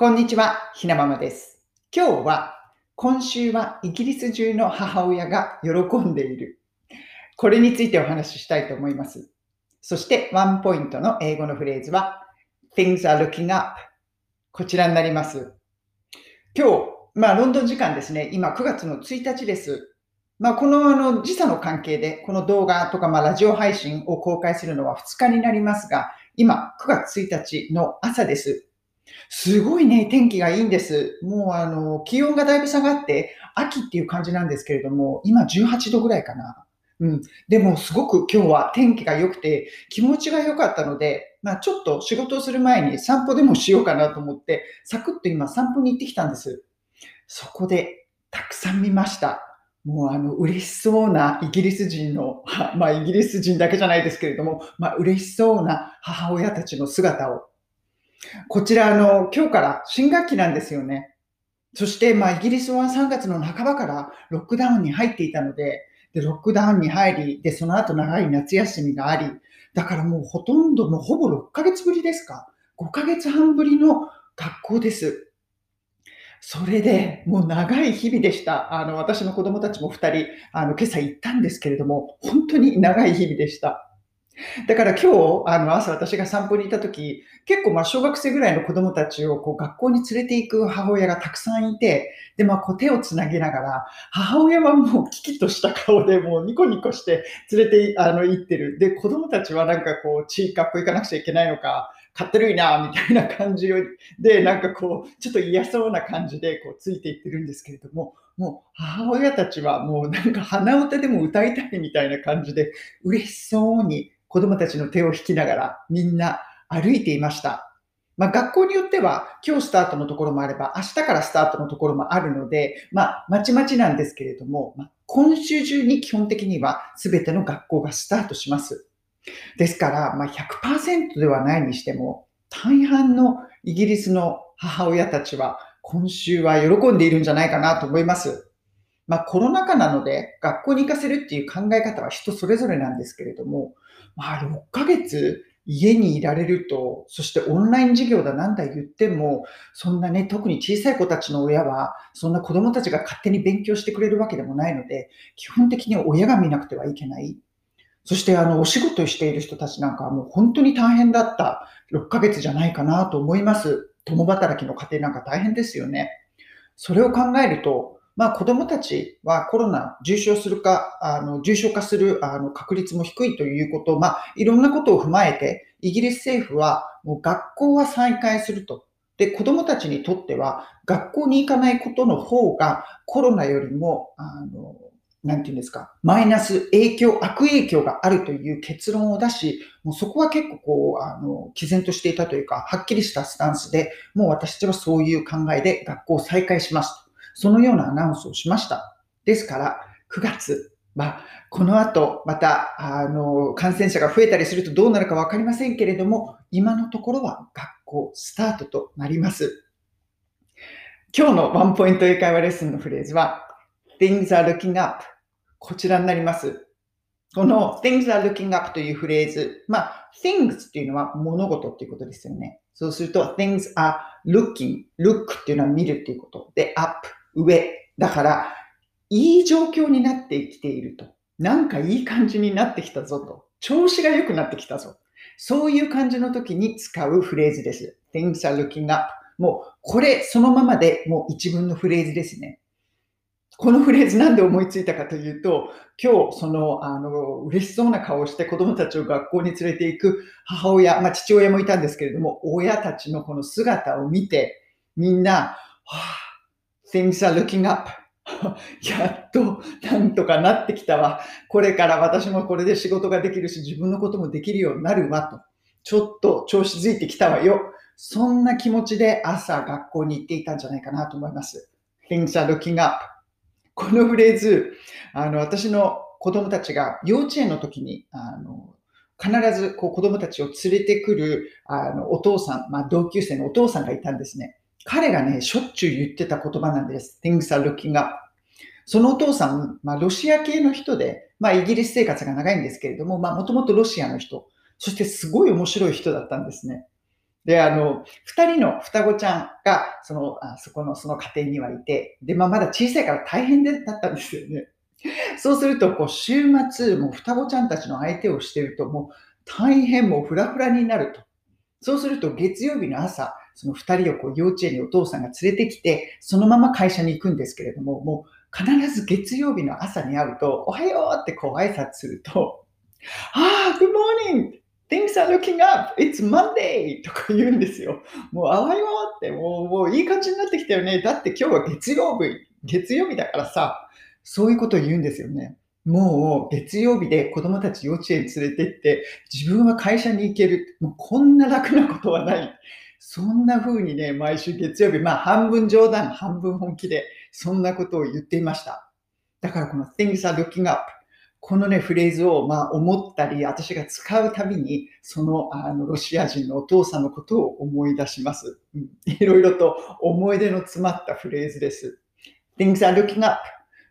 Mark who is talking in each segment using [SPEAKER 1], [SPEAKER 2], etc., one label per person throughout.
[SPEAKER 1] こんにちは、ひなままです。今日は、今週はイギリス中の母親が喜んでいる。これについてお話ししたいと思います。そして、ワンポイントの英語のフレーズは、Things are looking up。こちらになります。今日、まあ、ロンドン時間ですね。今、9月の1日です。まあ、このあの時差の関係で、この動画とか、まあ、ラジオ配信を公開するのは2日になりますが、今、9月1日の朝です。すごいね、天気がいいんです。もうあの、気温がだいぶ下がって、秋っていう感じなんですけれども、今18度ぐらいかな。うん。でもすごく今日は天気が良くて、気持ちが良かったので、まあちょっと仕事をする前に散歩でもしようかなと思って、サクッと今散歩に行ってきたんです。そこでたくさん見ました。もうあの、嬉しそうなイギリス人の、まあイギリス人だけじゃないですけれども、まあ嬉しそうな母親たちの姿をこちら、あの、今日から新学期なんですよね。そして、まあ、イギリスは3月の半ばからロックダウンに入っていたので、で、ロックダウンに入り、で、その後長い夏休みがあり、だからもうほとんど、もうほぼ6ヶ月ぶりですか ?5 ヶ月半ぶりの学校です。それで、もう長い日々でした。あの、私の子供たちも2人、あの、今朝行ったんですけれども、本当に長い日々でした。だから今日、あの、朝私が散歩に行った時、結構まあ小学生ぐらいの子供たちをこう学校に連れて行く母親がたくさんいて、で、まあこう手をつなぎながら、母親はもうキキとした顔でもうニコニコして連れてあの行ってる。で、子供たちはなんかこう、ちい学校行かなくちゃいけないのか、かってるいな、みたいな感じで、なんかこう、ちょっと嫌そうな感じでこうついていってるんですけれども、もう母親たちはもうなんか鼻歌でも歌いたいみたいな感じで、嬉しそうに子供たちの手を引きながらみんな歩いていました。まあ、学校によっては今日スタートのところもあれば明日からスタートのところもあるので、まあ、まちまちなんですけれども、まあ、今週中に基本的には全ての学校がスタートします。ですから、まあ、100%ではないにしても、大半のイギリスの母親たちは今週は喜んでいるんじゃないかなと思います。まあ、コロナ禍なので学校に行かせるっていう考え方は人それぞれなんですけれども、まあ、6ヶ月家にいられると、そしてオンライン授業だなんだ言っても、そんなね、特に小さい子たちの親は、そんな子供たちが勝手に勉強してくれるわけでもないので、基本的に親が見なくてはいけない。そして、あの、お仕事している人たちなんかはもう本当に大変だった6ヶ月じゃないかなと思います。共働きの家庭なんか大変ですよね。それを考えると、まあ子供たちはコロナ重症するか、あの、重症化するあの確率も低いということ、まあいろんなことを踏まえて、イギリス政府はもう学校は再開すると。で、子供たちにとっては学校に行かないことの方がコロナよりも、あの、なんていうんですか、マイナス影響、悪影響があるという結論を出し、もうそこは結構こう、あの、毅然としていたというか、はっきりしたスタンスで、もう私たちはそういう考えで学校を再開します。そのようなアナウンスをしました。ですから、9月、まあ、この後、また、あの、感染者が増えたりするとどうなるかわかりませんけれども、今のところは学校スタートとなります。今日のワンポイント英会話レッスンのフレーズは、things are looking up こちらになります。この things are looking up というフレーズ、まあ、things っていうのは物事っていうことですよね。そうすると things are looking, look っていうのは見るっていうこと。で、up 上。だから、いい状況になってきていると。なんかいい感じになってきたぞと。調子が良くなってきたぞ。そういう感じの時に使うフレーズです。things are looking up。もう、これそのままでもう一文のフレーズですね。このフレーズなんで思いついたかというと、今日その、あの、嬉しそうな顔をして子供たちを学校に連れて行く母親、まあ父親もいたんですけれども、親たちのこの姿を見て、みんな、はあ things are looking up. やっとなんとかなってきたわ。これから私もこれで仕事ができるし、自分のこともできるようになるわと。ちょっと調子づいてきたわよ。そんな気持ちで朝学校に行っていたんじゃないかなと思います。things are looking up. このフレーズ、あの、私の子供たちが幼稚園の時に、あの、必ずこう子供たちを連れてくるあのお父さん、まあ、同級生のお父さんがいたんですね。彼がね、しょっちゅう言ってた言葉なんです。things are looking up. そのお父さん、まあ、ロシア系の人で、まあ、イギリス生活が長いんですけれども、まあ、もともとロシアの人、そしてすごい面白い人だったんですね。で、あの、二人の双子ちゃんが、その、あそこの、その家庭にはいて、で、まあ、まだ小さいから大変だったんですよね。そうすると、こう、週末、もう双子ちゃんたちの相手をしてると、もう大変もうフラフラになると。そうすると、月曜日の朝、その二人をこう幼稚園にお父さんが連れてきて、そのまま会社に行くんですけれども、もう必ず月曜日の朝に会うと、おはようってこう挨拶すると、ああ、good morning! Things are looking up! It's Monday! とか言うんですよ。もう、あわよって、もう、もういい感じになってきたよね。だって今日は月曜日、月曜日だからさ、そういうことを言うんですよね。もう月曜日で子供たち幼稚園連れてって、自分は会社に行ける。もうこんな楽なことはない。そんな風にね、毎週月曜日、まあ半分冗談、半分本気で、そんなことを言っていました。だからこの things are looking up このね、フレーズを、まあ、思ったり、私が使うたびに、その、あの、ロシア人のお父さんのことを思い出します。うん、いろいろと思い出の詰まったフレーズです。Things are looking up.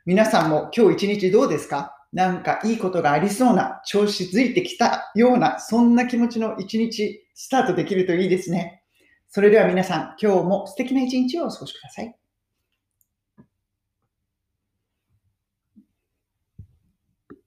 [SPEAKER 1] 皆さんも今日一日どうですか？なんかいいことがありそうな、調子づいてきたような、そんな気持ちの一日、スタートできるといいですね。それでは皆さん、今日も素敵な一日をお過ごしください。